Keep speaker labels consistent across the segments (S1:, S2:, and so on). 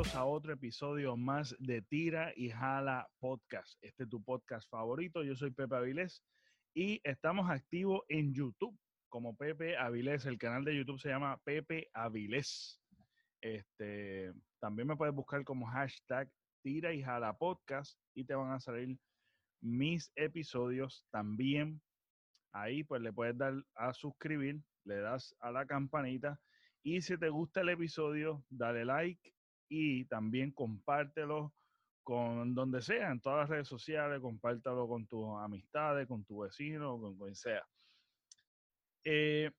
S1: otro episodio más de Tira y Jala Podcast. Este es tu podcast favorito. Yo soy Pepe Avilés y estamos activos en YouTube como Pepe Avilés. El canal de YouTube se llama Pepe Avilés. Este, también me puedes buscar como hashtag Tira y Jala Podcast y te van a salir mis episodios también. Ahí pues le puedes dar a suscribir, le das a la campanita y si te gusta el episodio, dale like y también compártelo con donde sea, en todas las redes sociales, compártelo con tus amistades, con tu vecino, con quien sea. Eh,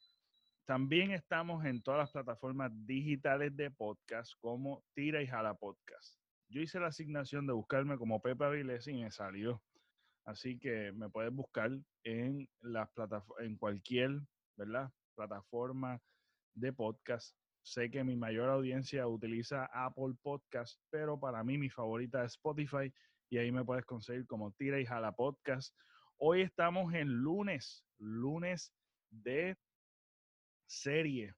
S1: también estamos en todas las plataformas digitales de podcast como Tira y Jala Podcast. Yo hice la asignación de buscarme como Pepe Avilés y me salió. Así que me puedes buscar en las en cualquier, ¿verdad? plataforma de podcast. Sé que mi mayor audiencia utiliza Apple Podcast, pero para mí mi favorita es Spotify y ahí me puedes conseguir como Tira y Jala Podcast. Hoy estamos en lunes, lunes de serie.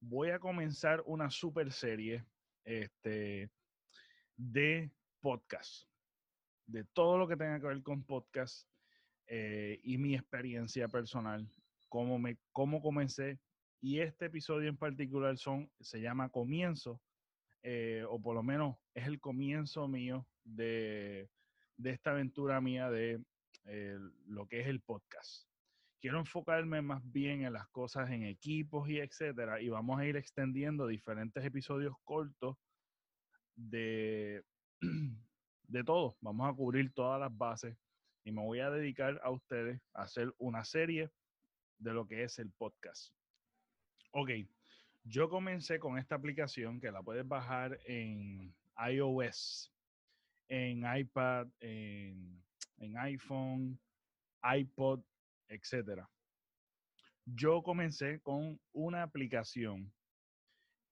S1: Voy a comenzar una super serie este, de podcast, de todo lo que tenga que ver con podcast eh, y mi experiencia personal, cómo, me, cómo comencé, y este episodio en particular son, se llama Comienzo, eh, o por lo menos es el comienzo mío de, esta aventura mía de eh, lo que es el podcast. Quiero enfocarme más bien en las cosas en equipos y etcétera, y vamos a ir extendiendo diferentes episodios cortos de, de todo. Vamos a cubrir todas las bases y me voy a dedicar a ustedes a hacer una serie de lo que es el podcast. Ok, yo comencé con esta aplicación que la puedes bajar en iOS, en iPad, en, iPhone, iPod, etc. Yo comencé con una aplicación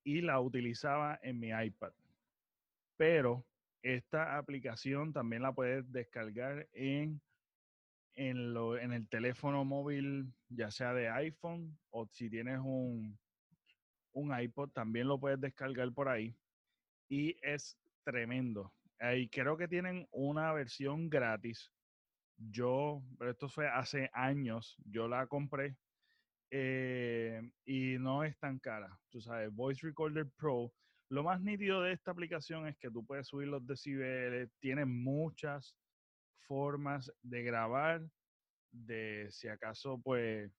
S1: y la utilizaba en mi iPad, pero esta aplicación también la puedes descargar en en, lo, en el teléfono móvil, ya sea de iPhone o si tienes un, un iPod, también lo puedes descargar por ahí. Y es tremendo. Y creo que tienen una versión gratis. Yo, pero esto fue hace años, yo la compré eh, y no es tan cara. Tú sabes, Voice Recorder Pro. Lo más nítido de esta aplicación es que tú puedes subir los decibeles, tiene muchas formas de grabar, de si acaso pues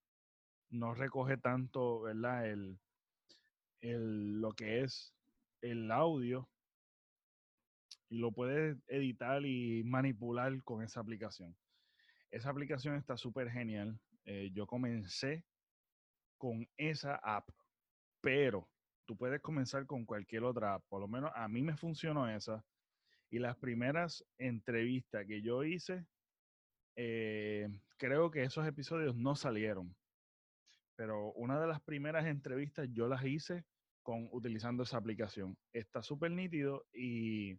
S1: no recoge tanto, ¿verdad? El, el, lo que es el audio y lo puedes editar y manipular con esa aplicación. Esa aplicación está súper genial. Eh, yo comencé con esa app, pero tú puedes comenzar con cualquier otra app. Por lo menos a mí me funcionó esa. Y las primeras entrevistas que yo hice, eh, creo que esos episodios no salieron. Pero una de las primeras entrevistas yo las hice con utilizando esa aplicación. Está súper nítido y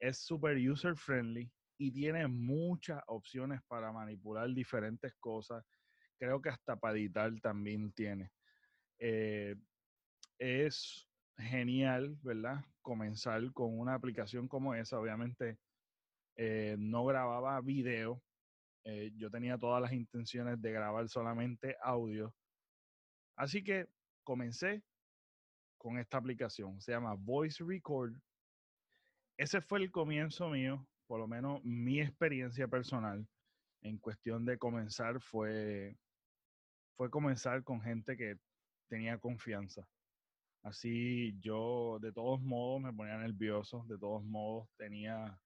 S1: es súper user friendly y tiene muchas opciones para manipular diferentes cosas. Creo que hasta para editar también tiene. Eh, es genial, ¿verdad? Comenzar con una aplicación como esa. Obviamente eh, no grababa video. Eh, yo tenía todas las intenciones de grabar solamente audio. Así que comencé con esta aplicación. Se llama Voice Record. Ese fue el comienzo mío, por lo menos mi experiencia personal en cuestión de comenzar fue, fue comenzar con gente que tenía confianza. Así yo de todos modos me ponía nervioso, de todos modos tenía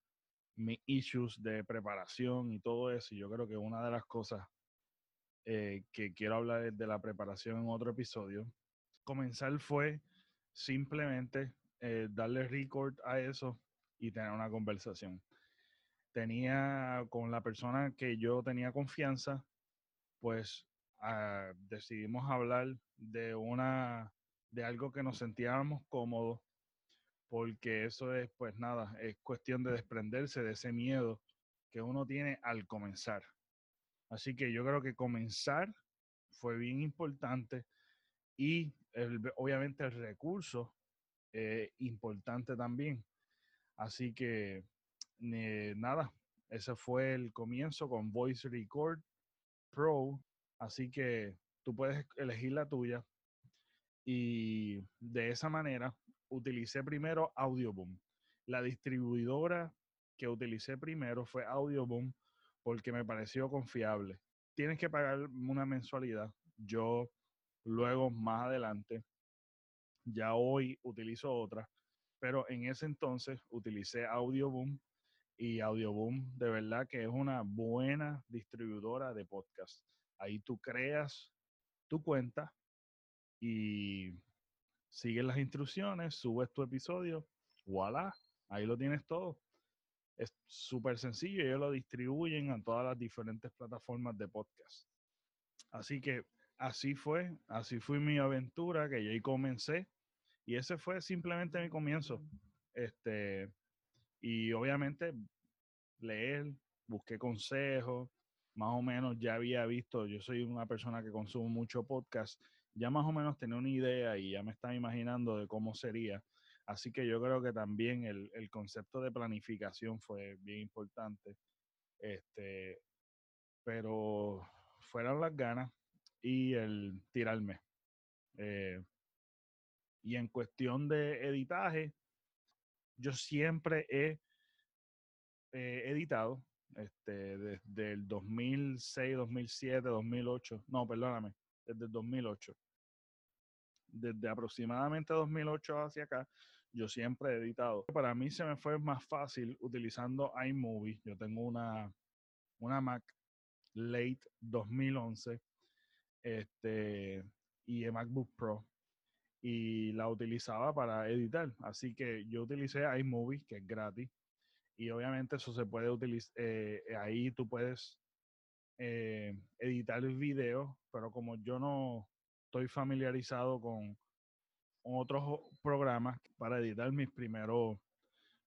S1: mis issues de preparación y todo eso. Y yo creo que una de las cosas eh, que quiero hablar de la preparación en otro episodio. Comenzar fue simplemente eh, darle record a eso y tener una conversación. Tenía con la persona que yo tenía confianza, pues ah, decidimos hablar de una de algo que nos sentíamos cómodos, porque eso es, pues nada, es cuestión de desprenderse de ese miedo que uno tiene al comenzar. Así que yo creo que comenzar fue bien importante y obviamente el recurso eh, importante también. Así que nada, ese fue el comienzo con Voice Record Pro. Así que tú puedes elegir la tuya. Y de esa manera utilicé primero Audioboom. La distribuidora que utilicé primero fue Audioboom porque me pareció confiable. Tienes que pagar una mensualidad. Yo luego, más adelante, ya hoy utilizo otra, pero en ese entonces utilicé Audioboom y Audioboom de verdad que es una buena distribuidora de podcast. Ahí tú creas tu cuenta y sigues las instrucciones, subes tu episodio, voilà, ahí lo tienes todo. Es súper sencillo, ellos lo distribuyen a todas las diferentes plataformas de podcast. Así que así fue, así fue mi aventura que yo ahí comencé y ese fue simplemente mi comienzo. Este, y obviamente leer, busqué consejos, más o menos ya había visto, yo soy una persona que consumo mucho podcast, ya más o menos tenía una idea y ya me estaba imaginando de cómo sería. Así que yo creo que también el, el concepto de planificación fue bien importante. Este, pero fueron las ganas y el tirarme. Eh, y en cuestión de editaje, yo siempre he editado este, desde el 2006, 2007, 2008. No, perdóname, desde el 2008. Desde aproximadamente 2008 hacia acá, yo siempre he editado. Para mí se me fue más fácil utilizando iMovie. Yo tengo una, una Mac late 2011 este, y MacBook Pro y la utilizaba para editar. Así que yo utilicé iMovie, que es gratis, y obviamente eso se puede utilizar, eh, ahí tú puedes eh, editar el video, pero como yo no estoy familiarizado con otros programas para editar mis primeros,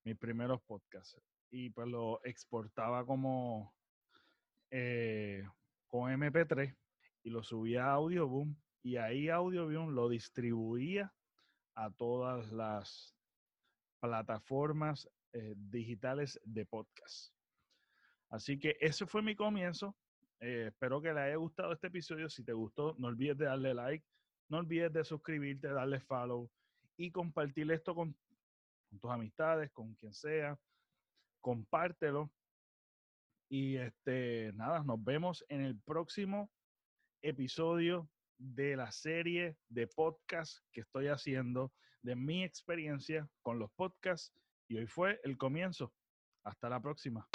S1: mis primeros podcasts, y pues lo exportaba como eh, con MP3 y lo subía a Audioboom y ahí Audioboom lo distribuía a todas las plataformas eh, digitales de podcast. Así que ese fue mi comienzo. Eh, espero que le haya gustado este episodio. Si te gustó, no olvides de darle like, no olvides de suscribirte, darle follow y compartir esto con, con tus amistades, con quien sea. Compártelo. Y este, nada, nos vemos en el próximo episodio de la serie de podcast que estoy haciendo, de mi experiencia con los podcasts. Y hoy fue el comienzo. Hasta la próxima.